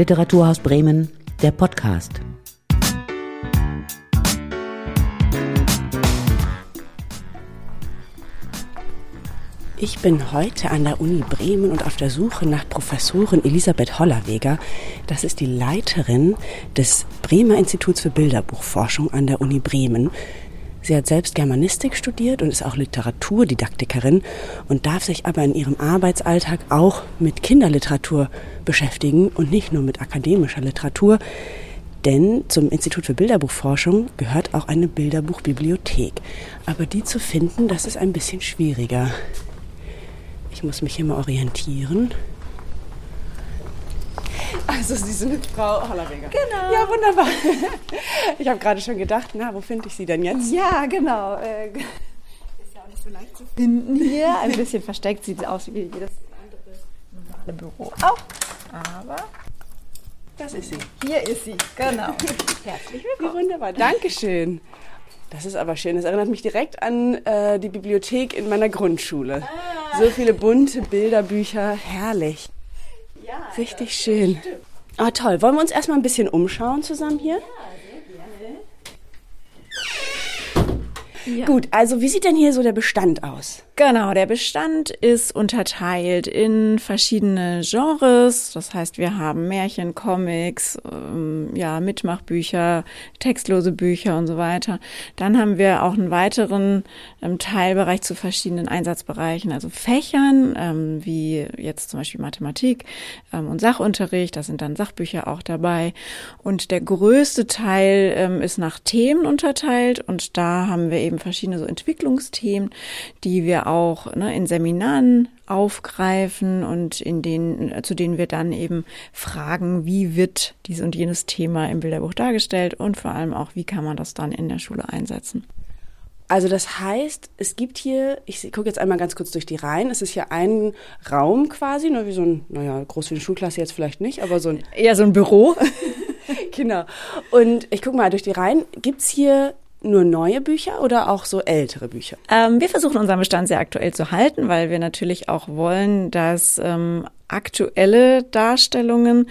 Literaturhaus Bremen, der Podcast. Ich bin heute an der Uni Bremen und auf der Suche nach Professorin Elisabeth Hollerweger. Das ist die Leiterin des Bremer Instituts für Bilderbuchforschung an der Uni Bremen. Sie hat selbst Germanistik studiert und ist auch Literaturdidaktikerin und darf sich aber in ihrem Arbeitsalltag auch mit Kinderliteratur beschäftigen und nicht nur mit akademischer Literatur. Denn zum Institut für Bilderbuchforschung gehört auch eine Bilderbuchbibliothek. Aber die zu finden, das ist ein bisschen schwieriger. Ich muss mich hier mal orientieren. Also Sie sind Frau Hollerweger. Genau. Ja, wunderbar. Ich habe gerade schon gedacht, na, wo finde ich Sie denn jetzt? Ja, genau. Äh, ist ja auch nicht so leicht zu finden hier. Ein bisschen versteckt sieht es aus wie jedes andere normale Büro auch. Aber das ist sie. Hier ist sie, genau. Herzlich willkommen. Ja, wunderbar, Dankeschön. Das ist aber schön. Das erinnert mich direkt an äh, die Bibliothek in meiner Grundschule. Ah. So viele bunte Bilderbücher, herrlich. Richtig schön. Ah, toll. Wollen wir uns erstmal ein bisschen umschauen zusammen hier? Ja. Gut, also wie sieht denn hier so der Bestand aus? Genau, der Bestand ist unterteilt in verschiedene Genres. Das heißt, wir haben Märchen, Comics, ähm, ja, Mitmachbücher, textlose Bücher und so weiter. Dann haben wir auch einen weiteren ähm, Teilbereich zu verschiedenen Einsatzbereichen, also Fächern, ähm, wie jetzt zum Beispiel Mathematik ähm, und Sachunterricht. Da sind dann Sachbücher auch dabei. Und der größte Teil ähm, ist nach Themen unterteilt. Und da haben wir eben verschiedene so Entwicklungsthemen, die wir auch ne, in Seminaren aufgreifen und in denen, zu denen wir dann eben fragen, wie wird dies und jenes Thema im Bilderbuch dargestellt und vor allem auch, wie kann man das dann in der Schule einsetzen. Also das heißt, es gibt hier, ich gucke jetzt einmal ganz kurz durch die Reihen, es ist hier ein Raum quasi, nur wie so ein, naja, groß wie eine Schulklasse jetzt vielleicht nicht, aber so ein... Eher so ein Büro. genau. Und ich gucke mal durch die Reihen, gibt es hier nur neue Bücher oder auch so ältere Bücher? Ähm, wir versuchen unseren Bestand sehr aktuell zu halten, weil wir natürlich auch wollen, dass ähm, aktuelle Darstellungen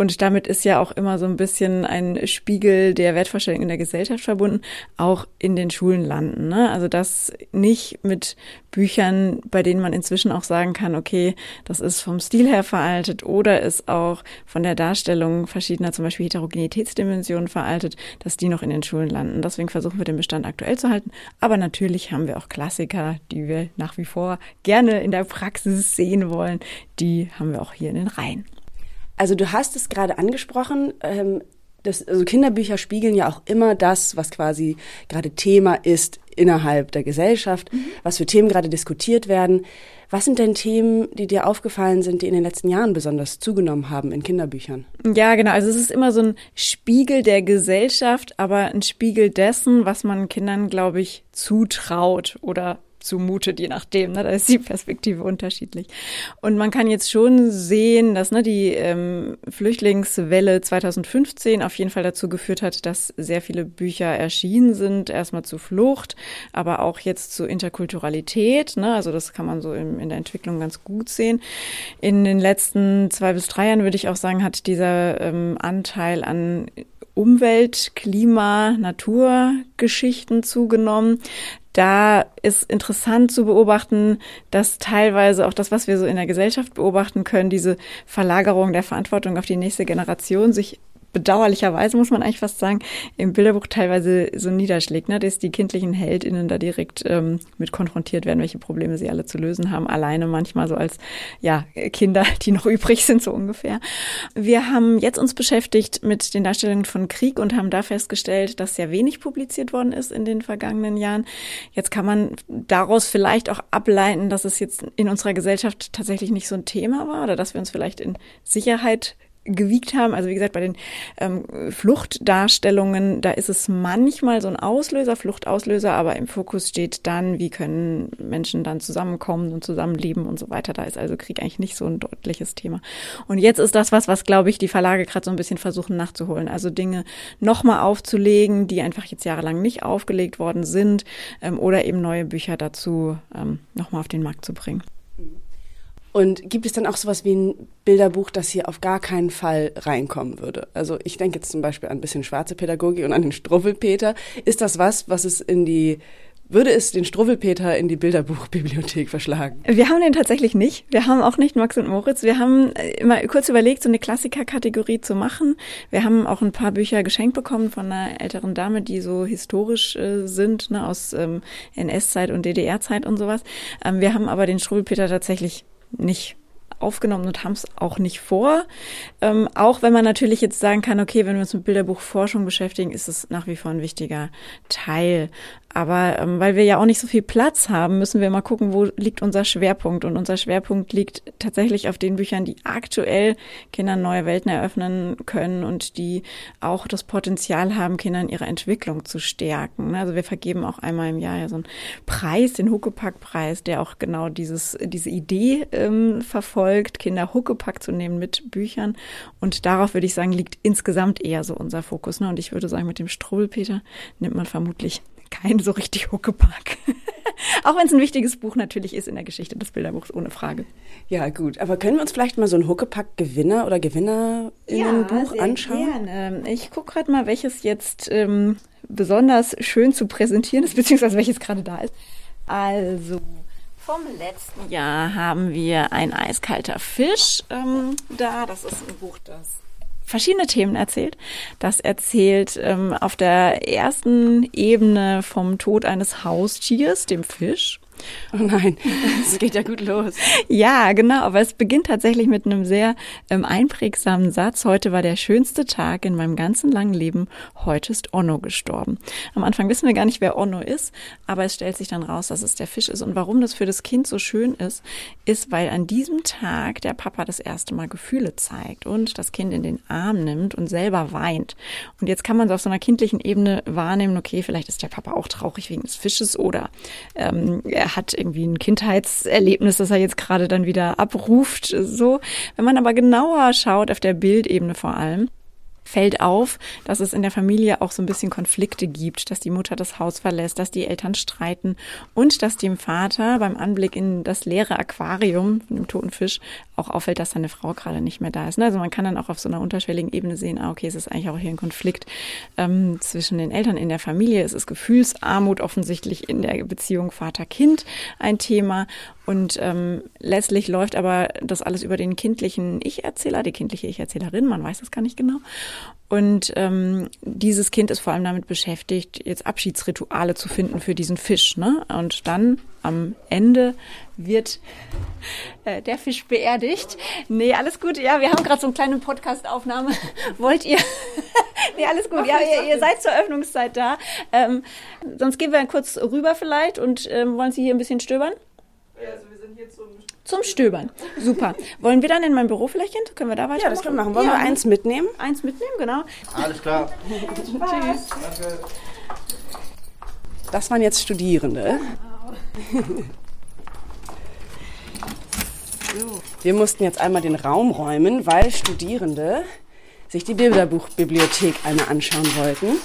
und damit ist ja auch immer so ein bisschen ein Spiegel der Wertvorstellung in der Gesellschaft verbunden, auch in den Schulen landen. Ne? Also das nicht mit Büchern, bei denen man inzwischen auch sagen kann, okay, das ist vom Stil her veraltet oder ist auch von der Darstellung verschiedener, zum Beispiel Heterogenitätsdimensionen veraltet, dass die noch in den Schulen landen. Deswegen versuchen wir den Bestand aktuell zu halten. Aber natürlich haben wir auch Klassiker, die wir nach wie vor gerne in der Praxis sehen wollen. Die haben wir auch hier in den Reihen. Also du hast es gerade angesprochen, ähm, das, also Kinderbücher spiegeln ja auch immer das, was quasi gerade Thema ist innerhalb der Gesellschaft, mhm. was für Themen gerade diskutiert werden. Was sind denn Themen, die dir aufgefallen sind, die in den letzten Jahren besonders zugenommen haben in Kinderbüchern? Ja, genau. Also es ist immer so ein Spiegel der Gesellschaft, aber ein Spiegel dessen, was man Kindern, glaube ich, zutraut oder zumutet, je nachdem. Ne? Da ist die Perspektive unterschiedlich. Und man kann jetzt schon sehen, dass ne, die ähm, Flüchtlingswelle 2015 auf jeden Fall dazu geführt hat, dass sehr viele Bücher erschienen sind. Erstmal zu Flucht, aber auch jetzt zu Interkulturalität. Ne? Also das kann man so im, in der Entwicklung ganz gut sehen. In den letzten zwei bis drei Jahren würde ich auch sagen, hat dieser ähm, Anteil an Umwelt, Klima, Naturgeschichten zugenommen da ist interessant zu beobachten, dass teilweise auch das, was wir so in der Gesellschaft beobachten können, diese Verlagerung der Verantwortung auf die nächste Generation sich bedauerlicherweise, muss man eigentlich fast sagen, im Bilderbuch teilweise so niederschlägt, ne? dass die kindlichen HeldInnen da direkt ähm, mit konfrontiert werden, welche Probleme sie alle zu lösen haben, alleine manchmal so als ja Kinder, die noch übrig sind, so ungefähr. Wir haben jetzt uns beschäftigt mit den Darstellungen von Krieg und haben da festgestellt, dass sehr wenig publiziert worden ist in den vergangenen Jahren. Jetzt kann man daraus vielleicht auch ableiten, dass es jetzt in unserer Gesellschaft tatsächlich nicht so ein Thema war oder dass wir uns vielleicht in Sicherheit gewiegt haben. Also wie gesagt, bei den ähm, Fluchtdarstellungen, da ist es manchmal so ein Auslöser, Fluchtauslöser, aber im Fokus steht dann, wie können Menschen dann zusammenkommen und zusammenleben und so weiter. Da ist also Krieg eigentlich nicht so ein deutliches Thema. Und jetzt ist das was, was, glaube ich, die Verlage gerade so ein bisschen versuchen nachzuholen. Also Dinge nochmal aufzulegen, die einfach jetzt jahrelang nicht aufgelegt worden sind ähm, oder eben neue Bücher dazu ähm, nochmal auf den Markt zu bringen. Und gibt es dann auch sowas wie ein Bilderbuch, das hier auf gar keinen Fall reinkommen würde? Also ich denke jetzt zum Beispiel an ein bisschen schwarze Pädagogik und an den Struwwelpeter. Ist das was, was es in die würde es den Struwwelpeter in die Bilderbuchbibliothek verschlagen? Wir haben den tatsächlich nicht. Wir haben auch nicht Max und Moritz. Wir haben äh, immer kurz überlegt, so eine Klassikerkategorie zu machen. Wir haben auch ein paar Bücher geschenkt bekommen von einer älteren Dame, die so historisch äh, sind, ne, aus ähm, NS-Zeit und DDR-Zeit und sowas. Ähm, wir haben aber den Struwwelpeter tatsächlich nicht aufgenommen und haben es auch nicht vor. Ähm, auch wenn man natürlich jetzt sagen kann, okay, wenn wir uns mit Bilderbuchforschung beschäftigen, ist es nach wie vor ein wichtiger Teil. Aber ähm, weil wir ja auch nicht so viel Platz haben, müssen wir mal gucken, wo liegt unser Schwerpunkt. Und unser Schwerpunkt liegt tatsächlich auf den Büchern, die aktuell Kindern neue Welten eröffnen können und die auch das Potenzial haben, Kindern ihre Entwicklung zu stärken. Also wir vergeben auch einmal im Jahr ja so einen Preis, den Huckepack-Preis, der auch genau dieses, diese Idee ähm, verfolgt, Kinder Huckepack zu nehmen mit Büchern. Und darauf würde ich sagen, liegt insgesamt eher so unser Fokus. Ne? Und ich würde sagen, mit dem Strubbelpeter nimmt man vermutlich kein so richtig Huckepack. Auch wenn es ein wichtiges Buch natürlich ist in der Geschichte des Bilderbuchs, ohne Frage. Ja, gut. Aber können wir uns vielleicht mal so ein Huckepack-Gewinner oder Gewinnerinnenbuch ja, anschauen? Gerne. Ich gucke gerade mal, welches jetzt ähm, besonders schön zu präsentieren ist, beziehungsweise welches gerade da ist. Also, vom letzten Jahr haben wir ein eiskalter Fisch ähm, da. Das ist ein Buch, das verschiedene Themen erzählt. Das erzählt ähm, auf der ersten Ebene vom Tod eines Haustiers, dem Fisch. Oh nein, es geht ja gut los. ja, genau, aber es beginnt tatsächlich mit einem sehr ähm, einprägsamen Satz. Heute war der schönste Tag in meinem ganzen langen Leben. Heute ist Onno gestorben. Am Anfang wissen wir gar nicht, wer Onno ist, aber es stellt sich dann raus, dass es der Fisch ist. Und warum das für das Kind so schön ist, ist, weil an diesem Tag der Papa das erste Mal Gefühle zeigt und das Kind in den Arm nimmt und selber weint. Und jetzt kann man es auf so einer kindlichen Ebene wahrnehmen, okay, vielleicht ist der Papa auch traurig wegen des Fisches oder ähm, er hat irgendwie ein Kindheitserlebnis, das er jetzt gerade dann wieder abruft. So, wenn man aber genauer schaut, auf der Bildebene vor allem, fällt auf, dass es in der Familie auch so ein bisschen Konflikte gibt, dass die Mutter das Haus verlässt, dass die Eltern streiten und dass dem Vater beim Anblick in das leere Aquarium von dem toten Fisch auch auffällt, dass seine Frau gerade nicht mehr da ist. Also man kann dann auch auf so einer unterschwelligen Ebene sehen, ah, okay, es ist eigentlich auch hier ein Konflikt ähm, zwischen den Eltern in der Familie. Es ist Gefühlsarmut offensichtlich in der Beziehung Vater-Kind ein Thema und ähm, letztlich läuft aber das alles über den kindlichen Ich-Erzähler, die kindliche Ich-Erzählerin, man weiß das gar nicht genau. Und ähm, dieses Kind ist vor allem damit beschäftigt, jetzt Abschiedsrituale zu finden für diesen Fisch. Ne? Und dann am Ende wird äh, der Fisch beerdigt. Nee, alles gut. Ja, wir haben gerade so eine kleine Podcast-Aufnahme. Wollt ihr? nee, alles gut. Ja, ihr, ihr seid zur Öffnungszeit da. Ähm, sonst gehen wir kurz rüber vielleicht und ähm, wollen Sie hier ein bisschen stöbern? Also wir sind hier zum zum Stöbern. Super. Wollen wir dann in mein Büro vielleicht hin? Können wir da weiter? Ja, das können wir machen. Wollen ja. wir eins mitnehmen? Eins mitnehmen, genau. Alles klar. Tschüss. Danke. Das waren jetzt Studierende. Wir mussten jetzt einmal den Raum räumen, weil Studierende sich die Bilderbuchbibliothek einmal anschauen wollten.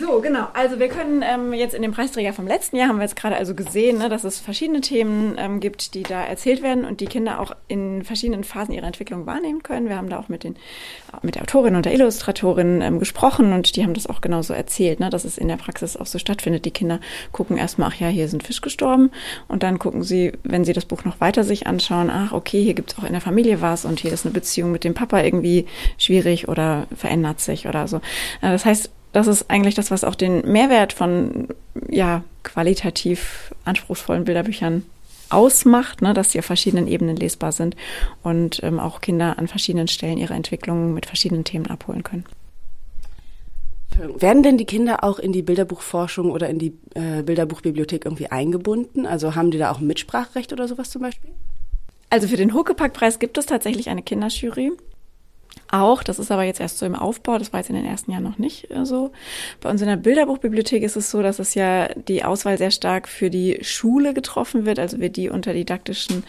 So, genau. Also wir können ähm, jetzt in dem Preisträger vom letzten Jahr haben wir jetzt gerade also gesehen, ne, dass es verschiedene Themen ähm, gibt, die da erzählt werden und die Kinder auch in verschiedenen Phasen ihrer Entwicklung wahrnehmen können. Wir haben da auch mit den mit der Autorin und der Illustratorin ähm, gesprochen und die haben das auch genauso erzählt, ne, dass es in der Praxis auch so stattfindet. Die Kinder gucken erstmal, ach ja, hier ein Fisch gestorben und dann gucken sie, wenn sie das Buch noch weiter sich anschauen, ach okay, hier gibt es auch in der Familie was und hier ist eine Beziehung mit dem Papa irgendwie schwierig oder verändert sich oder so. Äh, das heißt, das ist eigentlich das, was auch den Mehrwert von ja, qualitativ anspruchsvollen Bilderbüchern ausmacht, ne, dass sie auf verschiedenen Ebenen lesbar sind und ähm, auch Kinder an verschiedenen Stellen ihre Entwicklungen mit verschiedenen Themen abholen können. Werden denn die Kinder auch in die Bilderbuchforschung oder in die äh, Bilderbuchbibliothek irgendwie eingebunden? Also haben die da auch ein Mitspracherecht oder sowas zum Beispiel? Also für den Huckepack-Preis gibt es tatsächlich eine Kinderjury auch. Das ist aber jetzt erst so im Aufbau. Das war jetzt in den ersten Jahren noch nicht äh, so. Bei uns in der Bilderbuchbibliothek ist es so, dass es ja die Auswahl sehr stark für die Schule getroffen wird. Also wir die unter didaktischen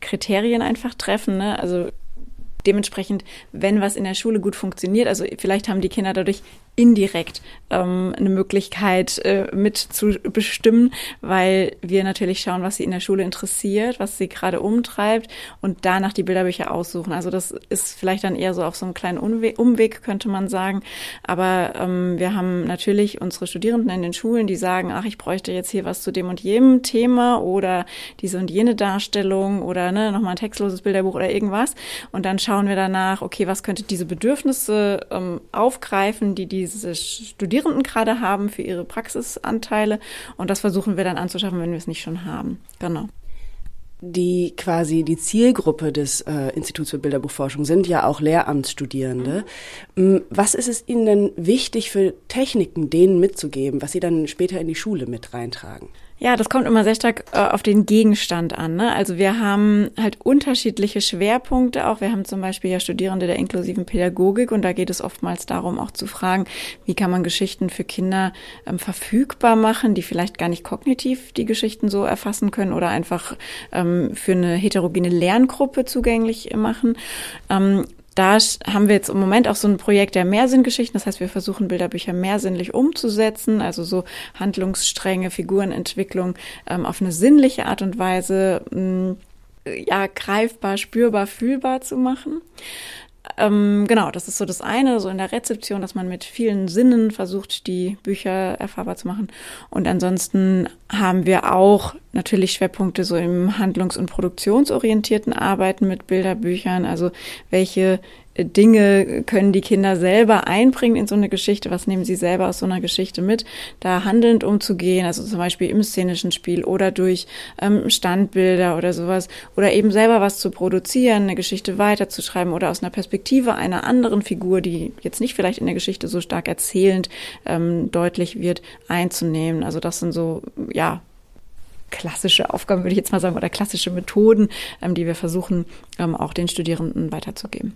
Kriterien einfach treffen. Ne? Also dementsprechend, wenn was in der Schule gut funktioniert, also vielleicht haben die Kinder dadurch indirekt ähm, eine Möglichkeit äh, mit zu bestimmen, weil wir natürlich schauen, was sie in der Schule interessiert, was sie gerade umtreibt und danach die Bilderbücher aussuchen. Also das ist vielleicht dann eher so auf so einem kleinen Umweg, Umweg könnte man sagen. Aber ähm, wir haben natürlich unsere Studierenden in den Schulen, die sagen, ach, ich bräuchte jetzt hier was zu dem und jenem Thema oder diese und jene Darstellung oder ne, nochmal ein textloses Bilderbuch oder irgendwas. Und dann schauen wir danach, okay, was könnte diese Bedürfnisse ähm, aufgreifen, die die diese Studierenden gerade haben für ihre Praxisanteile. Und das versuchen wir dann anzuschaffen, wenn wir es nicht schon haben. Genau. Die quasi die Zielgruppe des äh, Instituts für Bilderbuchforschung sind ja auch Lehramtsstudierende. Mhm. Was ist es Ihnen denn wichtig für Techniken, denen mitzugeben, was Sie dann später in die Schule mit reintragen? Ja, das kommt immer sehr stark äh, auf den Gegenstand an. Ne? Also wir haben halt unterschiedliche Schwerpunkte auch. Wir haben zum Beispiel ja Studierende der inklusiven Pädagogik und da geht es oftmals darum, auch zu fragen, wie kann man Geschichten für Kinder ähm, verfügbar machen, die vielleicht gar nicht kognitiv die Geschichten so erfassen können oder einfach ähm, für eine heterogene Lerngruppe zugänglich machen. Ähm, da haben wir jetzt im Moment auch so ein Projekt der Mehrsinngeschichten. Das heißt, wir versuchen Bilderbücher mehrsinnlich umzusetzen, also so Handlungsstränge, Figurenentwicklung ähm, auf eine sinnliche Art und Weise mh, mm, ja greifbar, spürbar, fühlbar zu machen. Ähm, genau, das ist so das eine, so in der Rezeption, dass man mit vielen Sinnen versucht, die Bücher erfahrbar zu machen. Und ansonsten haben wir auch natürlich Schwerpunkte so im handlungs- und produktionsorientierten Arbeiten mit Bilderbüchern. Also welche Dinge können die Kinder selber einbringen in so eine Geschichte, was nehmen sie selber aus so einer Geschichte mit, da handelnd umzugehen, also zum Beispiel im szenischen Spiel oder durch ähm, Standbilder oder sowas, oder eben selber was zu produzieren, eine Geschichte weiterzuschreiben oder aus einer Perspektive einer anderen Figur, die jetzt nicht vielleicht in der Geschichte so stark erzählend ähm, deutlich wird, einzunehmen. Also das sind so, ja, klassische Aufgaben, würde ich jetzt mal sagen, oder klassische Methoden, ähm, die wir versuchen, ähm, auch den Studierenden weiterzugeben.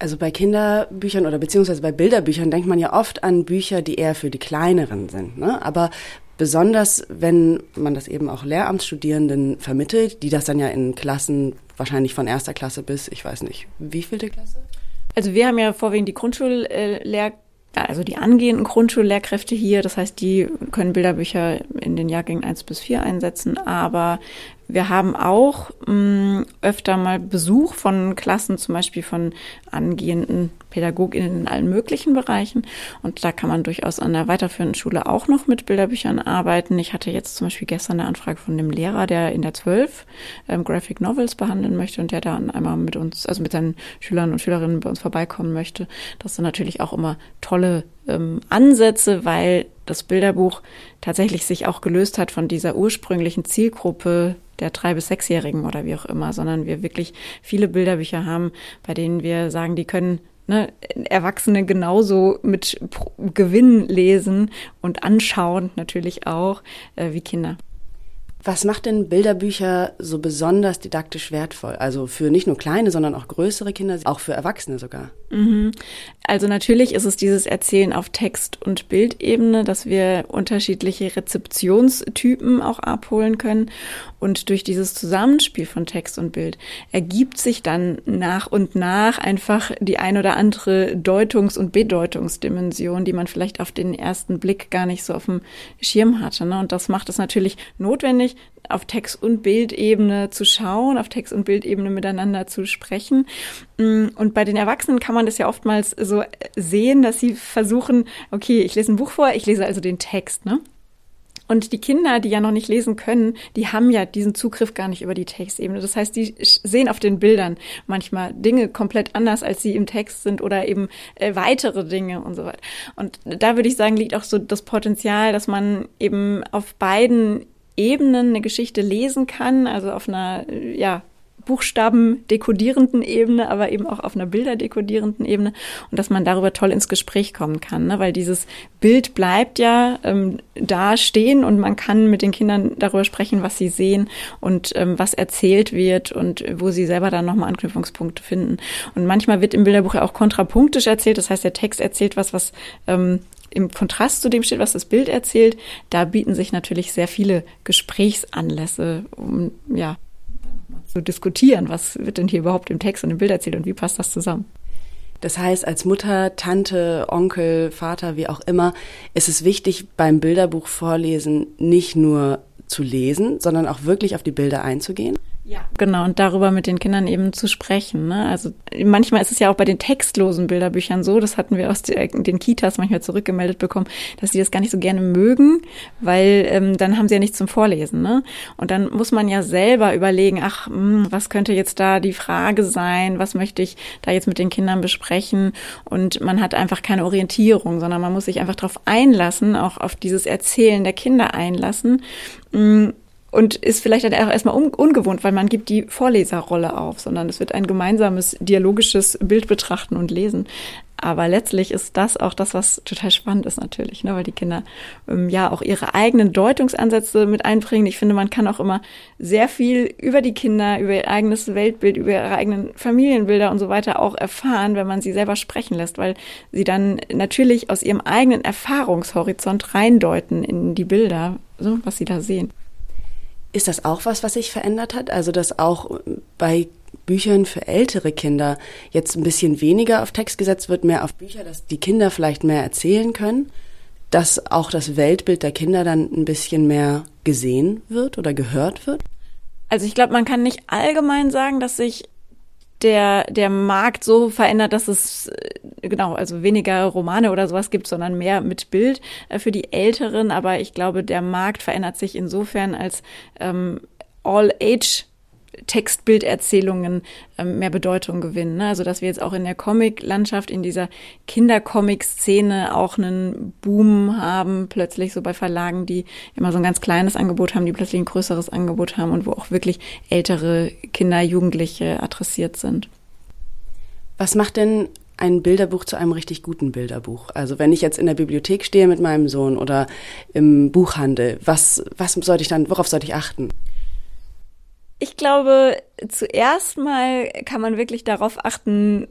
Also bei Kinderbüchern oder beziehungsweise bei Bilderbüchern denkt man ja oft an Bücher, die eher für die Kleineren sind. Ne? Aber besonders, wenn man das eben auch Lehramtsstudierenden vermittelt, die das dann ja in Klassen wahrscheinlich von erster Klasse bis, ich weiß nicht, wie vielte Klasse? Also wir haben ja vorwiegend die Grundschullehr also die angehenden Grundschullehrkräfte hier, das heißt, die können Bilderbücher in den Jahrgängen eins bis vier einsetzen, aber wir haben auch mh, mm, öfter mal Besuch von Klassen, zum Beispiel von angehenden PädagogInnen in allen möglichen Bereichen. Und da kann man durchaus an der weiterführenden Schule auch noch mit Bilderbüchern arbeiten. Ich hatte jetzt zum Beispiel gestern eine Anfrage von dem Lehrer, der in der 12 ähm, Graphic Novels behandeln möchte und der da einmal mit uns, also mit seinen Schülern und Schülerinnen bei uns vorbeikommen möchte. Das sind natürlich auch immer tolle ähm, Ansätze, weil das Bilderbuch tatsächlich sich auch gelöst hat von dieser ursprünglichen Zielgruppe der drei bis sechsjährigen oder wie auch immer, sondern wir wirklich viele Bilderbücher haben, bei denen wir sagen, die können ne, Erwachsene genauso mit Gewinn lesen und anschauen natürlich auch äh, wie Kinder. Was macht denn Bilderbücher so besonders didaktisch wertvoll? Also für nicht nur kleine, sondern auch größere Kinder, auch für Erwachsene sogar. Mhm. Also natürlich ist es dieses Erzählen auf Text- und Bildebene, dass wir unterschiedliche Rezeptionstypen auch abholen können. Und durch dieses Zusammenspiel von Text und Bild ergibt sich dann nach und nach einfach die ein oder andere Deutungs- und Bedeutungsdimension, die man vielleicht auf den ersten Blick gar nicht so auf dem Schirm hatte. Ne? Und das macht es natürlich notwendig, auf Text- und Bildebene zu schauen, auf Text- und Bildebene miteinander zu sprechen. Mm, und bei den Erwachsenen kann man das ja oftmals so sehen, dass sie versuchen, okay, ich lese ein Buch vor, ich lese also den Text, ne? Und die Kinder, die ja noch nicht lesen können, die haben ja diesen Zugriff gar nicht über die Textebene. Das heißt, die sehen auf den Bildern manchmal Dinge komplett anders, als sie im Text sind oder eben äh, weitere Dinge und so weiter. Und da würde ich sagen, liegt auch so das Potenzial, dass man eben auf beiden Ebenen eine Geschichte lesen kann, also auf einer, ja, Buchstaben dekodierenden Ebene, aber eben auch auf einer Bilder dekodierenden Ebene und dass man darüber toll ins Gespräch kommen kann, ne? weil dieses Bild bleibt ja ähm, da stehen und man kann mit den Kindern darüber sprechen, was sie sehen und ähm, was erzählt wird und wo sie selber dann nochmal Anknüpfungspunkte finden. Und manchmal wird im Bilderbuch ja auch kontrapunktisch erzählt, das heißt, der Text erzählt was, was ähm, im Kontrast zu dem steht, was das Bild erzählt, da bieten sich natürlich sehr viele Gesprächsanlässe, um ja zu diskutieren, was wird denn hier überhaupt im Text und im Bild erzählt und wie passt das zusammen. Das heißt, als Mutter, Tante, Onkel, Vater, wie auch immer, ist es wichtig, beim Bilderbuch vorlesen nicht nur zu lesen, sondern auch wirklich auf die Bilder einzugehen. Ja. Genau, und darüber mit den Kindern eben zu sprechen. Ne? Also manchmal ist es ja auch bei den textlosen Bilderbüchern so, das hatten wir aus den Kitas manchmal zurückgemeldet bekommen, dass sie das gar nicht so gerne mögen, weil ähm, dann haben sie ja nichts zum Vorlesen. Ne? Und dann muss man ja selber überlegen, ach, mh, hm, was könnte jetzt da die Frage sein, was möchte ich da jetzt mit den Kindern besprechen? Und man hat einfach keine Orientierung, sondern man muss sich einfach darauf einlassen, auch auf dieses Erzählen der Kinder einlassen. Mh, hm, und ist vielleicht dann auch erstmal un ungewohnt, weil man gibt die Vorleserrolle auf, sondern es wird ein gemeinsames dialogisches Bild betrachten und lesen. Aber letztlich ist das auch das, was total spannend ist natürlich, ne? weil die Kinder ähm, ja auch ihre eigenen Deutungsansätze mit einbringen. Ich finde, man kann auch immer sehr viel über die Kinder, über ihr eigenes Weltbild, über ihre eigenen Familienbilder und so weiter auch erfahren, wenn man sie selber sprechen lässt, weil sie dann natürlich aus ihrem eigenen Erfahrungshorizont reindeuten in die Bilder, so was sie da sehen. Ist das auch was, was sich verändert hat? Also, dass auch bei Büchern für ältere Kinder jetzt ein bisschen weniger auf Text gesetzt wird, mehr auf Bücher, dass die Kinder vielleicht mehr erzählen können, dass auch das Weltbild der Kinder dann ein bisschen mehr gesehen wird oder gehört wird? Also ich glaube, man kann nicht allgemein sagen, dass sich der, der Markt so verändert, dass es äh, genau, also weniger Romane oder sowas gibt, sondern mehr mit Bild äh, für die Älteren. Aber ich glaube, der Markt verändert sich insofern, als ähm, All-Age Textbilderzählungen ähm, mehr Bedeutung gewinnen. Ne? Also dass wir jetzt auch in der Comic-Landschaft, in dieser Kindercomic-Szene auch einen Boom haben, plötzlich so bei Verlagen, die immer so ein ganz kleines Angebot haben, die plötzlich ein größeres Angebot haben und wo auch wirklich ältere Kinder, Jugendliche adressiert sind. Was macht denn ein Bilderbuch zu einem richtig guten Bilderbuch? Also wenn ich jetzt in der Bibliothek stehe mit meinem Sohn oder im Buchhandel, was, was sollte ich dann, worauf sollte ich achten? Ich glaube, zuerst mal kann man wirklich darauf achten,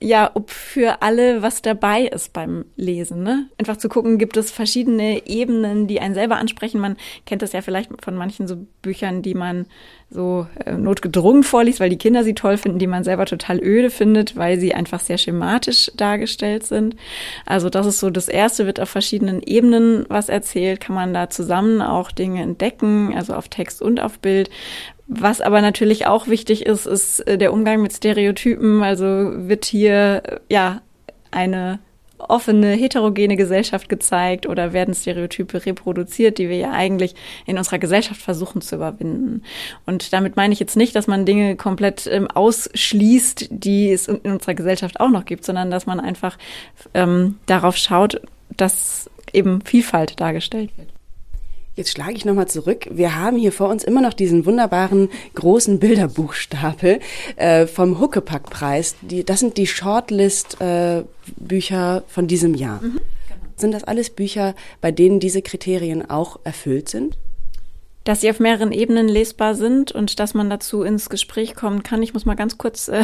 ja, ob für alle was dabei ist beim Lesen. Ne? Einfach zu gucken, gibt es verschiedene Ebenen, die einen selber ansprechen. Man kennt das ja vielleicht von manchen so Büchern, die man so äh, notgedrungen vorliest, weil die Kinder sie toll finden, die man selber total öde findet, weil sie einfach sehr schematisch dargestellt sind. Also das ist so das Erste, wird auf verschiedenen Ebenen was erzählt, kann man da zusammen auch Dinge entdecken, also auf Text und auf Bild. Was aber natürlich auch wichtig ist, ist äh, der Umgang mit Stereotypen. Also wird hier äh, ja eine offene, heterogene Gesellschaft gezeigt oder werden Stereotype reproduziert, die wir ja eigentlich in unserer Gesellschaft versuchen zu überwinden. Und damit meine ich jetzt nicht, dass man Dinge komplett ähm, ausschließt, die es in unserer Gesellschaft auch noch gibt, sondern dass man einfach ähm, darauf schaut, dass eben Vielfalt dargestellt wird. Jetzt schlage ich nochmal zurück. Wir haben hier vor uns immer noch diesen wunderbaren großen Bilderbuchstapel äh, vom Huckepack-Preis. Das sind die Shortlist-Bücher äh, von diesem Jahr. Mhm, genau. Sind das alles Bücher, bei denen diese Kriterien auch erfüllt sind? dass sie auf mehreren Ebenen lesbar sind und dass man dazu ins Gespräch kommen kann. Ich muss mal ganz kurz äh,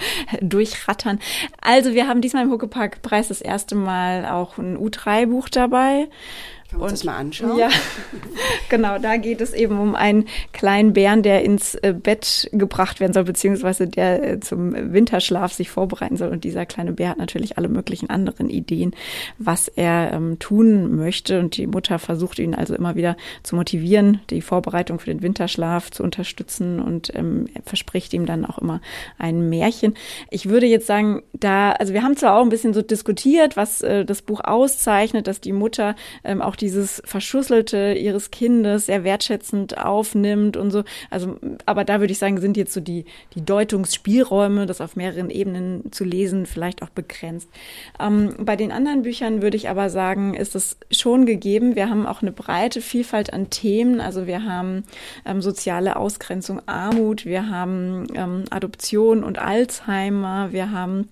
durchrattern. Also wir haben diesmal im Huckepack-Preis das erste Mal auch ein U3-Buch dabei. Können wir uns das mal anschauen? Ja, genau, da geht es eben um einen kleinen Bären, der ins äh, Bett gebracht werden soll, beziehungsweise der äh, zum Winterschlaf sich vorbereiten soll. Und dieser kleine Bär hat natürlich alle möglichen anderen Ideen, was er ähm, tun möchte. Und die Mutter versucht ihn also immer wieder zu motivieren, die Vorbereitung für den Winterschlaf zu unterstützen und ähm, verspricht ihm dann auch immer ein Märchen. Ich würde jetzt sagen, da, also wir haben zwar auch ein bisschen so diskutiert, was äh, das Buch auszeichnet, dass die Mutter ähm, auch dieses Verschusselte ihres Kindes sehr wertschätzend aufnimmt und so. Also, aber da würde ich sagen, sind jetzt so die, die Deutungsspielräume, das auf mehreren Ebenen zu lesen, vielleicht auch begrenzt. Ähm, bei den anderen Büchern würde ich aber sagen, ist es schon gegeben. Wir haben auch eine breite Vielfalt an Themen. Also wir haben ähm, soziale Ausgrenzung, Armut, wir haben ähm, Adoption und Alzheimer, wir haben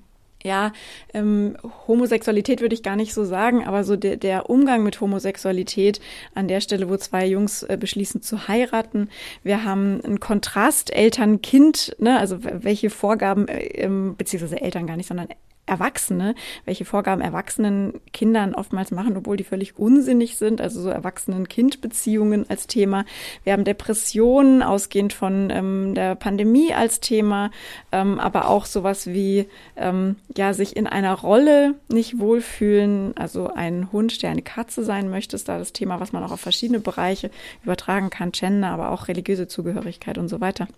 ja, ähm, Homosexualität würde ich gar nicht so sagen, aber so der, der Umgang mit Homosexualität an der Stelle, wo zwei Jungs äh, beschließen zu heiraten. Wir haben einen Kontrast Eltern-Kind, ne, also welche Vorgaben, äh, beziehungsweise Eltern gar nicht, sondern Erwachsene, welche Vorgaben Erwachsenen Kindern oftmals machen, obwohl die völlig unsinnig sind, also so Erwachsenen-Kind-Beziehungen als Thema. Wir haben Depressionen, ausgehend von ähm, der Pandemie als Thema, ähm, aber auch sowas wie ähm, ja sich in einer Rolle nicht wohlfühlen, also ein Hund, der eine Katze sein möchte, ist da das Thema, was man auch auf verschiedene Bereiche übertragen kann, Gender, aber auch religiöse Zugehörigkeit und so weiter.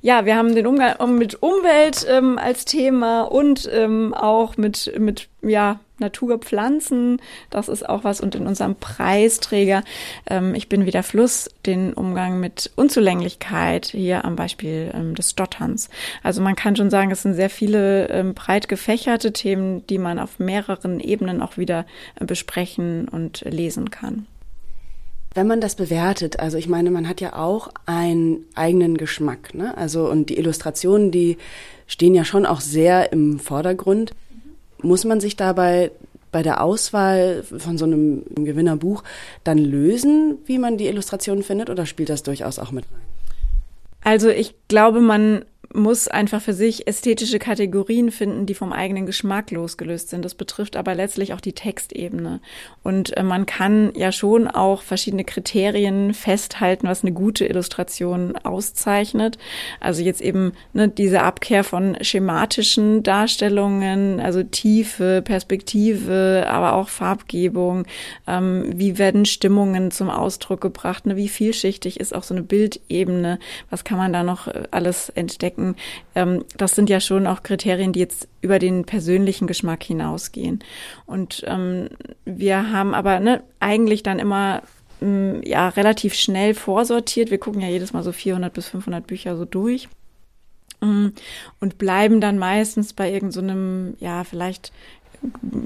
Ja, wir haben den Umgang mit Umwelt ähm, als Thema und ähm, auch mit, mit ja, Naturpflanzen. Das ist auch was. Und in unserem Preisträger, ähm, ich bin wie der Fluss, den Umgang mit Unzulänglichkeit, hier am Beispiel ähm, des Stotterns. Also man kann schon sagen, es sind sehr viele ähm, breit gefächerte Themen, die man auf mehreren Ebenen auch wieder äh, besprechen und lesen kann. Wenn man das bewertet, also ich meine, man hat ja auch einen eigenen Geschmack, ne? Also und die Illustrationen, die stehen ja schon auch sehr im Vordergrund. Muss man sich dabei bei der Auswahl von so einem Gewinnerbuch dann lösen, wie man die Illustrationen findet, oder spielt das durchaus auch mit rein? Also ich glaube, man muss einfach für sich ästhetische Kategorien finden, die vom eigenen Geschmack losgelöst sind. Das betrifft aber letztlich auch die Textebene. Und äh, man kann ja schon auch verschiedene Kriterien festhalten, was eine gute Illustration auszeichnet. Also jetzt eben ne, diese Abkehr von schematischen Darstellungen, also Tiefe, Perspektive, aber auch Farbgebung. Ähm, wie werden Stimmungen zum Ausdruck gebracht? Ne? Wie vielschichtig ist auch so eine Bildebene? Was kann man da noch äh, alles entdecken? Denken, ähm, das sind ja schon auch Kriterien, die jetzt über den persönlichen Geschmack hinausgehen. Und ähm, wir haben aber ne, eigentlich dann immer mm, ja relativ schnell vorsortiert. Wir gucken ja jedes Mal so 400 bis 500 Bücher so durch mm, und bleiben dann meistens bei irgendeinem, so ja, vielleicht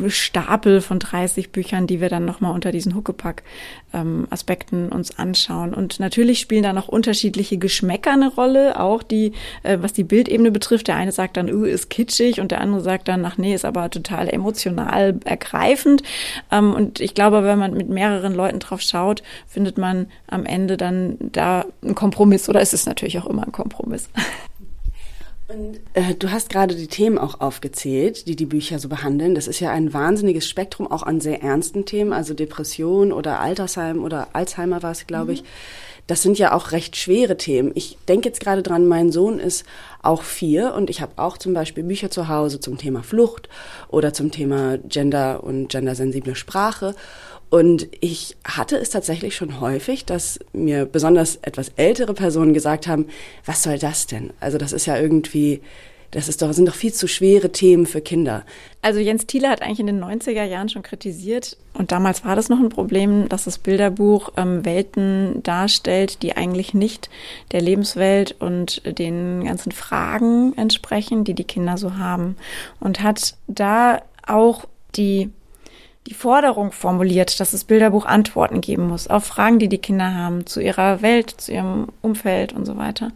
Stapel von 30 Büchern, die wir dann nochmal unter diesen Huckepack-Aspekten ähm, uns anschauen. Und natürlich spielen da noch unterschiedliche Geschmäcker eine Rolle, auch die, äh, was die Bildebene betrifft. Der eine sagt dann, uh, ist kitschig und der andere sagt dann, ach nee, ist aber total emotional ergreifend. Ähm, und ich glaube, wenn man mit mehreren Leuten drauf schaut, findet man am Ende dann da einen Kompromiss oder ist es natürlich auch immer ein Kompromiss. Und äh, du hast gerade die Themen auch aufgezählt, die die Bücher so behandeln. Das ist ja ein wahnsinniges Spektrum auch an sehr ernsten Themen, also Depression oder Altersheim oder Alzheimer war es, glaube mhm. ich. Das sind ja auch recht schwere Themen. Ich denke jetzt gerade dran, mein Sohn ist auch vier und ich habe auch zum Beispiel Bücher zu Hause zum Thema Flucht oder zum Thema Gender und gendersensible Sprache. Und ich hatte es tatsächlich schon häufig, dass mir besonders etwas ältere Personen gesagt haben, was soll das denn? Also das ist ja irgendwie, das ist doch, sind doch viel zu schwere Themen für Kinder. Also Jens Thiele hat eigentlich in den 90er Jahren schon kritisiert, und damals war das noch ein Problem, dass das Bilderbuch ähm, Welten darstellt, die eigentlich nicht der Lebenswelt und den ganzen Fragen entsprechen, die die Kinder so haben. Und hat da auch die die Forderung formuliert, dass das Bilderbuch Antworten geben muss auf Fragen, die die Kinder haben, zu ihrer Welt, zu ihrem Umfeld und so weiter.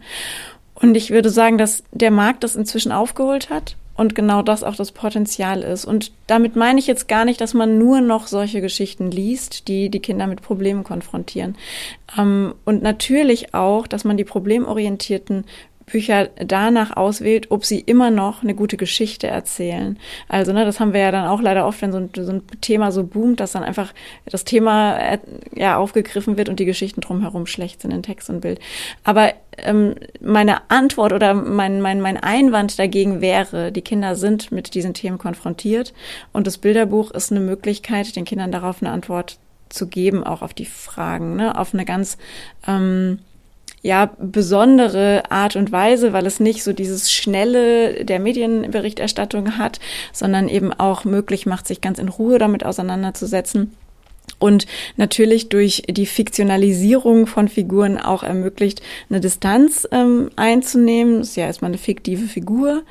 Und ich würde sagen, dass der Markt das inzwischen aufgeholt hat und genau das auch das Potenzial ist. Und damit meine ich jetzt gar nicht, dass man nur noch solche Geschichten liest, die die Kinder mit Problemen konfrontieren. Ähm, und natürlich auch, dass man die problemorientierten Bücher danach auswählt, ob sie immer noch eine gute Geschichte erzählen. Also, ne, das haben wir ja dann auch leider oft, wenn so ein, so ein Thema so boomt, dass dann einfach das Thema äh, ja aufgegriffen wird und die Geschichten drumherum schlecht sind in Text und Bild. Aber ähm, meine Antwort oder mein, mein, mein Einwand dagegen wäre, die Kinder sind mit diesen Themen konfrontiert und das Bilderbuch ist eine Möglichkeit, den Kindern darauf eine Antwort zu geben, auch auf die Fragen, ne, auf eine ganz ähm, ja besondere Art und Weise, weil es nicht so dieses schnelle der Medienberichterstattung hat, sondern eben auch möglich macht, sich ganz in Ruhe damit auseinanderzusetzen. Und natürlich durch die Fiktionalisierung von Figuren auch ermöglicht, eine Distanz ähm, einzunehmen. Das ist ja erstmal eine fiktive Figur.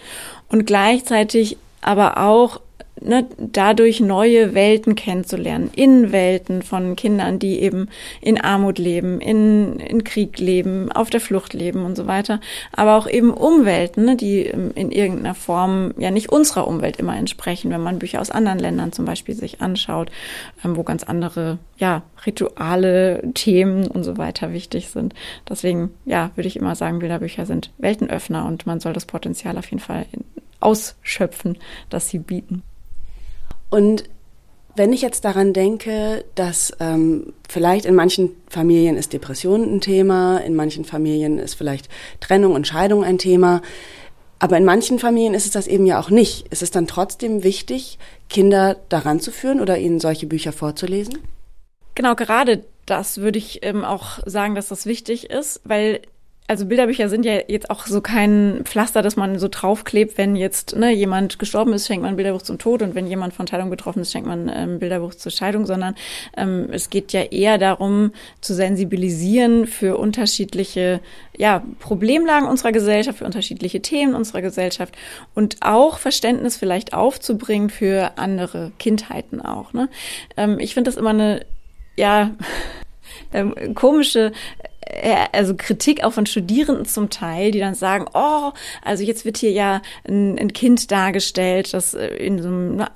Und gleichzeitig aber auch ne, dadurch neue Welten kennenzulernen, Innenwelten von Kindern, die eben in Armut leben, in, in Krieg leben, auf der Flucht leben und so weiter, aber auch eben Umwelten, ne, die in irgendeiner Form ja nicht unserer Umwelt immer entsprechen, wenn man Bücher aus anderen Ländern zum Beispiel sich anschaut, ähm, wo ganz andere ja, Rituale, Themen und so weiter wichtig sind. Deswegen, ja, würde ich immer sagen, Bilderbücher sind Weltenöffner und man soll das Potenzial auf jeden Fall ausschöpfen, das sie bieten. Und wenn ich jetzt daran denke, dass ähm, vielleicht in manchen Familien ist Depression ein Thema, in manchen Familien ist vielleicht Trennung und Scheidung ein Thema, aber in manchen Familien ist es das eben ja auch nicht. Ist es dann trotzdem wichtig, Kinder daran zu führen oder ihnen solche Bücher vorzulesen? Genau, gerade das würde ich ähm, auch sagen, dass das wichtig ist, weil also Bilderbücher sind ja jetzt auch so kein Pflaster, das man so draufklebt, wenn jetzt ne, jemand gestorben ist, schenkt man ein Bilderbuch zum Tod und wenn jemand von Scheidung betroffen ist, schenkt man ein ähm, Bilderbuch zur Scheidung, sondern ähm, es geht ja eher darum, zu sensibilisieren für unterschiedliche ja, Problemlagen unserer Gesellschaft, für unterschiedliche Themen unserer Gesellschaft und auch Verständnis vielleicht aufzubringen für andere Kindheiten auch. Ne? Ähm, ich finde das immer eine ja, ähm, komische also Kritik auch von Studierenden zum Teil, die dann sagen, oh, also jetzt wird hier ja ein, ein Kind dargestellt, das äh, in so einem ne,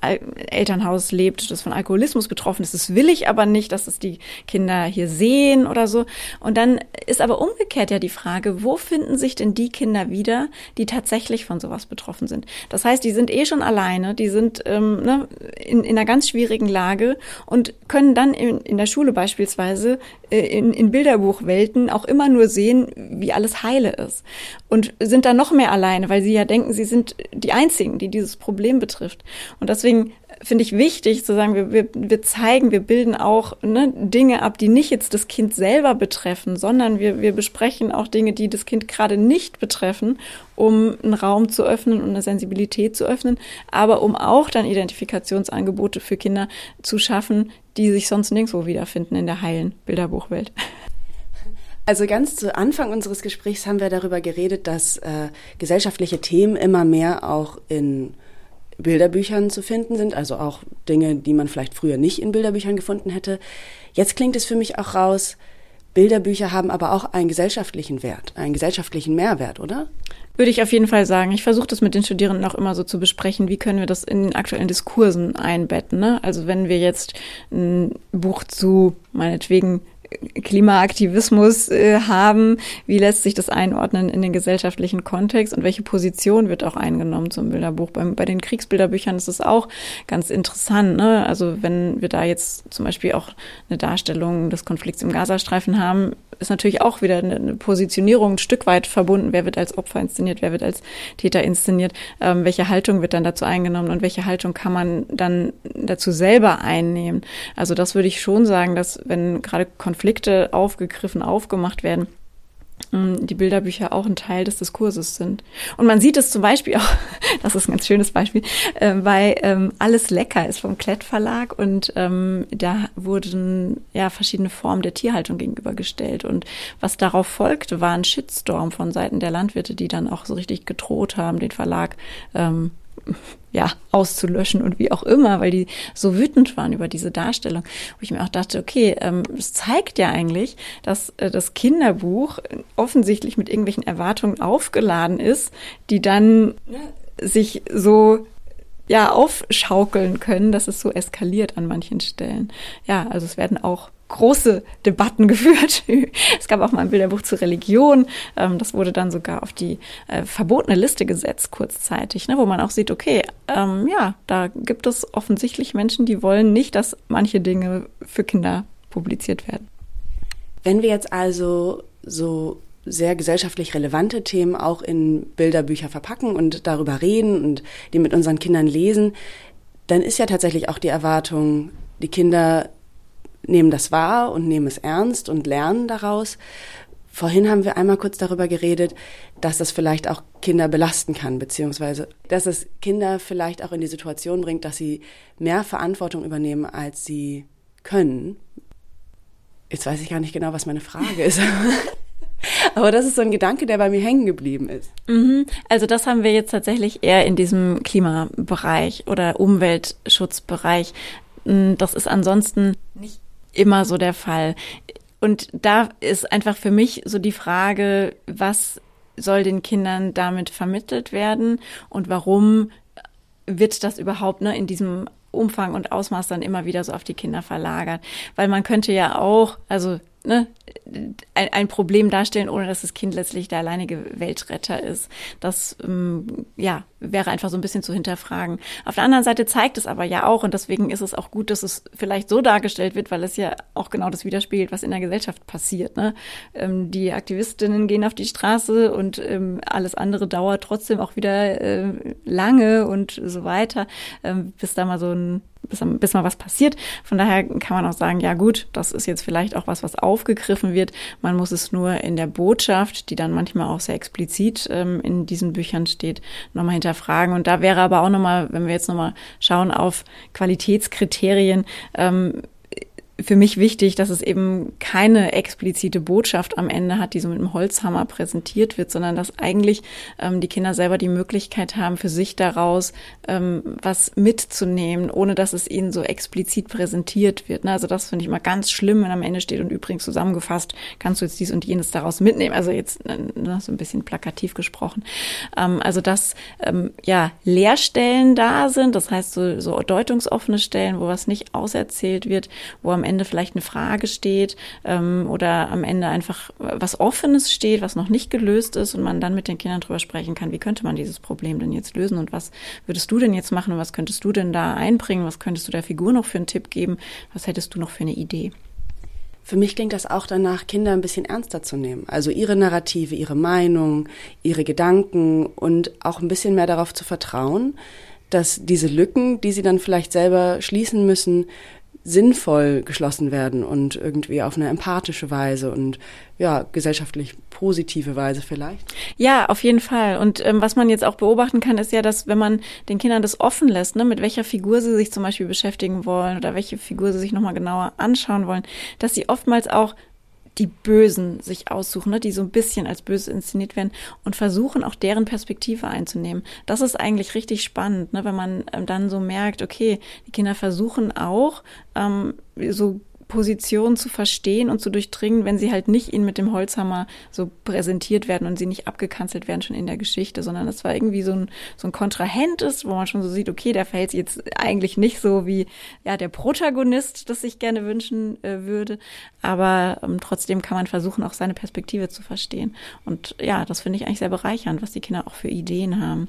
Elternhaus lebt, das von Alkoholismus betroffen ist. Das will ich aber nicht, dass es die Kinder hier sehen oder so. Und dann ist aber umgekehrt ja die Frage, wo finden sich denn die Kinder wieder, die tatsächlich von sowas betroffen sind? Das heißt, die sind eh schon alleine, die sind ähm, ne, in, in einer ganz schwierigen Lage und können dann in, in der Schule beispielsweise äh, in, in Bilderbuchwelten auch immer nur sehen, wie alles heile ist. Und sind dann noch mehr alleine, weil sie ja denken, sie sind die Einzigen, die dieses Problem betrifft. Und deswegen finde ich wichtig zu sagen, wir, wir, wir zeigen, wir bilden auch ne, Dinge ab, die nicht jetzt das Kind selber betreffen, sondern wir, wir besprechen auch Dinge, die das Kind gerade nicht betreffen, um einen Raum zu öffnen und eine Sensibilität zu öffnen, aber um auch dann Identifikationsangebote für Kinder zu schaffen, die sich sonst nirgendwo wiederfinden in der heilen Bilderbuchwelt. Also ganz zu Anfang unseres Gesprächs haben wir darüber geredet, dass äh, gesellschaftliche Themen immer mehr auch in Bilderbüchern zu finden sind, also auch Dinge, die man vielleicht früher nicht in Bilderbüchern gefunden hätte. Jetzt klingt es für mich auch raus, Bilderbücher haben aber auch einen gesellschaftlichen Wert, einen gesellschaftlichen Mehrwert, oder? Würde ich auf jeden Fall sagen. Ich versuche das mit den Studierenden auch immer so zu besprechen, wie können wir das in den aktuellen Diskursen einbetten. Ne? Also wenn wir jetzt ein Buch zu meinetwegen Klimaaktivismus äh, haben, wie lässt sich das einordnen in den gesellschaftlichen Kontext und welche Position wird auch eingenommen zum Bilderbuch. Beim, bei den Kriegsbilderbüchern ist es auch ganz interessant. Ne? Also wenn wir da jetzt zum Beispiel auch eine Darstellung des Konflikts im Gazastreifen haben, ist natürlich auch wieder eine Positionierung ein Stück weit verbunden. Wer wird als Opfer inszeniert, wer wird als Täter inszeniert, ähm, welche Haltung wird dann dazu eingenommen und welche Haltung kann man dann dazu selber einnehmen. Also das würde ich schon sagen, dass wenn gerade Konflikte aufgegriffen, aufgemacht werden, ähm, die Bilderbücher auch ein Teil des Diskurses sind. Und man sieht es zum Beispiel auch, das ist ein ganz schönes Beispiel, äh, bei ähm, Alles Lecker ist vom Klett Verlag und ähm, da wurden ja verschiedene Formen der Tierhaltung gegenübergestellt. Und was darauf folgte, war ein Shitstorm von Seiten der Landwirte, die dann auch so richtig gedroht haben, den Verlag ähm, ja, auszulöschen und wie auch immer, weil die so wütend waren über diese Darstellung, wo ich mir auch dachte, okay, ähm, es zeigt ja eigentlich, dass äh, das Kinderbuch offensichtlich mit irgendwelchen Erwartungen aufgeladen ist, die dann sich so ja aufschaukeln können, dass es so eskaliert an manchen Stellen. Ja, also es werden auch große Debatten geführt. es gab auch mal ein Bilderbuch zur Religion. Ähm, das wurde dann sogar auf die äh, verbotene Liste gesetzt, kurzzeitig, ne, wo man auch sieht, okay, ähm, ja, da gibt es offensichtlich Menschen, die wollen nicht, dass manche Dinge für Kinder publiziert werden. Wenn wir jetzt also so sehr gesellschaftlich relevante Themen auch in Bilderbücher verpacken und darüber reden und die mit unseren Kindern lesen, dann ist ja tatsächlich auch die Erwartung, die Kinder nehmen das wahr und nehmen es ernst und lernen daraus. Vorhin haben wir einmal kurz darüber geredet, dass das vielleicht auch Kinder belasten kann, beziehungsweise dass es Kinder vielleicht auch in die Situation bringt, dass sie mehr Verantwortung übernehmen, als sie können. Jetzt weiß ich gar nicht genau, was meine Frage ist. Aber das ist so ein Gedanke, der bei mir hängen geblieben ist. Mhm. Also das haben wir jetzt tatsächlich eher in diesem Klimabereich oder Umweltschutzbereich. Das ist ansonsten nicht immer so der Fall. Und da ist einfach für mich so die Frage, was soll den Kindern damit vermittelt werden und warum wird das überhaupt ne, in diesem Umfang und Ausmaß dann immer wieder so auf die Kinder verlagert? Weil man könnte ja auch, also ne, ein, ein, Problem darstellen, ohne dass das Kind letztlich der alleinige Weltretter ist. Das ähm, ja wäre einfach so ein bisschen zu hinterfragen. Auf der anderen Seite zeigt es aber ja auch, und deswegen ist es auch gut, dass es vielleicht so dargestellt wird, weil es ja auch genau das widerspiegelt, was in der Gesellschaft passiert. Ne? Ähm, die Aktivistinnen gehen auf die Straße und ähm, alles andere dauert trotzdem auch wieder äh, lange und so weiter, ähm, bis da mal so ein bis, bis mal was passiert. Von daher kann man auch sagen, ja gut, das ist jetzt vielleicht auch was, was aufgegriffen wird. Man muss es nur in der Botschaft, die dann manchmal auch sehr explizit ähm, in diesen Büchern steht, nochmal hinterfragen. Und da wäre aber auch nochmal, wenn wir jetzt nochmal schauen auf Qualitätskriterien, ähm, für mich wichtig, dass es eben keine explizite Botschaft am Ende hat, die so mit einem Holzhammer präsentiert wird, sondern dass eigentlich ähm, die Kinder selber die Möglichkeit haben, für sich daraus ähm, was mitzunehmen, ohne dass es ihnen so explizit präsentiert wird. Ne? Also das finde ich mal ganz schlimm, wenn am Ende steht und übrigens zusammengefasst, kannst du jetzt dies und jenes daraus mitnehmen. Also jetzt ne, so ein bisschen plakativ gesprochen. Ähm, also dass ähm, ja Leerstellen da sind, das heißt so, so deutungsoffene Stellen, wo was nicht auserzählt wird, wo am Ende vielleicht eine Frage steht ähm, oder am Ende einfach was Offenes steht, was noch nicht gelöst ist und man dann mit den Kindern drüber sprechen kann, wie könnte man dieses Problem denn jetzt lösen und was würdest du denn jetzt machen und was könntest du denn da einbringen, was könntest du der Figur noch für einen Tipp geben, was hättest du noch für eine Idee? Für mich klingt das auch danach, Kinder ein bisschen ernster zu nehmen. Also ihre Narrative, ihre Meinung, ihre Gedanken und auch ein bisschen mehr darauf zu vertrauen, dass diese Lücken, die sie dann vielleicht selber schließen müssen, sinnvoll geschlossen werden und irgendwie auf eine empathische Weise und ja, gesellschaftlich positive Weise vielleicht. Ja, auf jeden Fall. Und ähm, was man jetzt auch beobachten kann, ist ja, dass wenn man den Kindern das offen lässt, ne, mit welcher Figur sie sich zum Beispiel beschäftigen wollen oder welche Figur sie sich nochmal genauer anschauen wollen, dass sie oftmals auch die Bösen sich aussuchen, ne, die so ein bisschen als böse inszeniert werden und versuchen auch deren Perspektive einzunehmen. Das ist eigentlich richtig spannend, ne, wenn man ähm, dann so merkt, okay, die Kinder versuchen auch ähm, so Position zu verstehen und zu durchdringen, wenn sie halt nicht ihnen mit dem Holzhammer so präsentiert werden und sie nicht abgekanzelt werden schon in der Geschichte, sondern es war irgendwie so ein, so ein Kontrahent ist, wo man schon so sieht, okay, der verhält sich jetzt eigentlich nicht so wie ja der Protagonist, das ich gerne wünschen äh, würde, aber ähm, trotzdem kann man versuchen, auch seine Perspektive zu verstehen. Und ja, das finde ich eigentlich sehr bereichernd, was die Kinder auch für Ideen haben.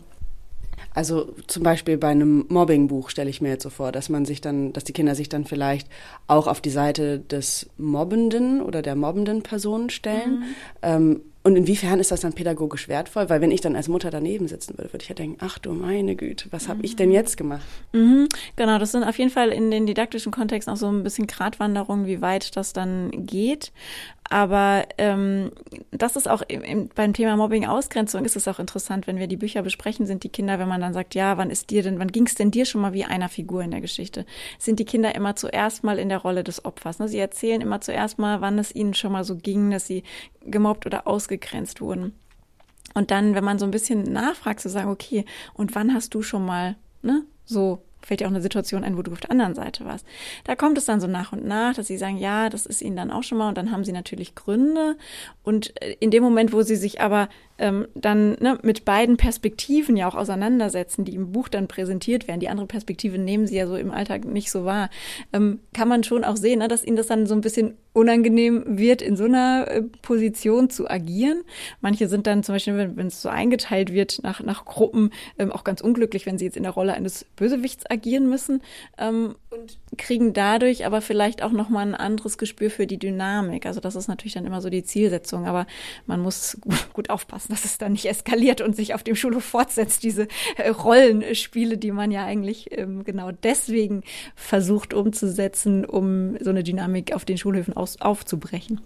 Also zum Beispiel bei einem Mobbingbuch stelle ich mir jetzt so vor, dass man sich dann, dass die Kinder sich dann vielleicht auch auf die Seite des Mobbenden oder der mobbenden Person stellen. Mhm. Ähm, und inwiefern ist das dann pädagogisch wertvoll? Weil wenn ich dann als Mutter daneben sitzen würde, würde ich ja denken, ach du meine Güte, was habe mhm. ich denn jetzt gemacht? Mhm, genau, das sind auf jeden Fall in den didaktischen Kontexten auch so ein bisschen Gratwanderungen, wie weit das dann geht. Aber ähm, das ist auch im, im, beim Thema Mobbing-Ausgrenzung ist es auch interessant, wenn wir die Bücher besprechen, sind die Kinder, wenn man dann sagt, ja, wann ist dir denn, wann ging es denn dir schon mal wie einer Figur in der Geschichte? Sind die Kinder immer zuerst mal in der Rolle des Opfers? Ne? Sie erzählen immer zuerst mal, wann es ihnen schon mal so ging, dass sie gemobbt oder ausgegrenzt wurden. Und dann, wenn man so ein bisschen nachfragt, zu sagen, okay, und wann hast du schon mal ne, so fällt dir auch eine Situation ein, wo du auf der anderen Seite warst. Da kommt es dann so nach und nach, dass sie sagen, ja, das ist ihnen dann auch schon mal und dann haben sie natürlich Gründe. Und äh, in dem Moment, wo sie sich aber ähm, dann ne, mit beiden Perspektiven ja auch auseinandersetzen, die im Buch dann präsentiert werden. Die andere Perspektive nehmen sie ja so im Alltag nicht so wahr. Ähm, kann man schon auch sehen, ne, dass ihnen das dann so ein bisschen unangenehm wird, in so einer äh, Position zu agieren. Manche sind dann zum Beispiel, wenn, es so eingeteilt wird nach, nach Gruppen, ähm, auch ganz unglücklich, wenn sie jetzt in der Rolle eines Bösewichts agieren müssen ähm, und kriegen dadurch aber vielleicht auch nochmal ein anderes Gespür für die Dynamik. Also das ist natürlich dann immer so die Zielsetzung, aber man muss gut aufpassen aufpassen, dass es dann nicht eskaliert und sich auf dem Schulhof fortsetzt, diese äh, Rollenspiele, die man ja eigentlich ähm, genau deswegen versucht umzusetzen, um so eine Dynamik auf den Schulhöfen aus, aufzubrechen.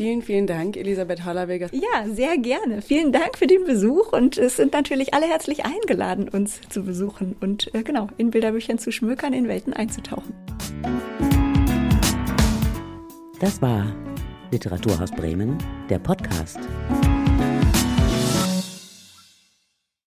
Vielen, vielen Dank, Elisabeth Hollerweger. Ja, sehr gerne. Vielen Dank für den Besuch und es sind natürlich alle herzlich eingeladen, uns zu besuchen und äh, genau in Bilderbüchern zu schmökern, in Welten einzutauchen. Das war Literaturhaus Bremen, der Podcast.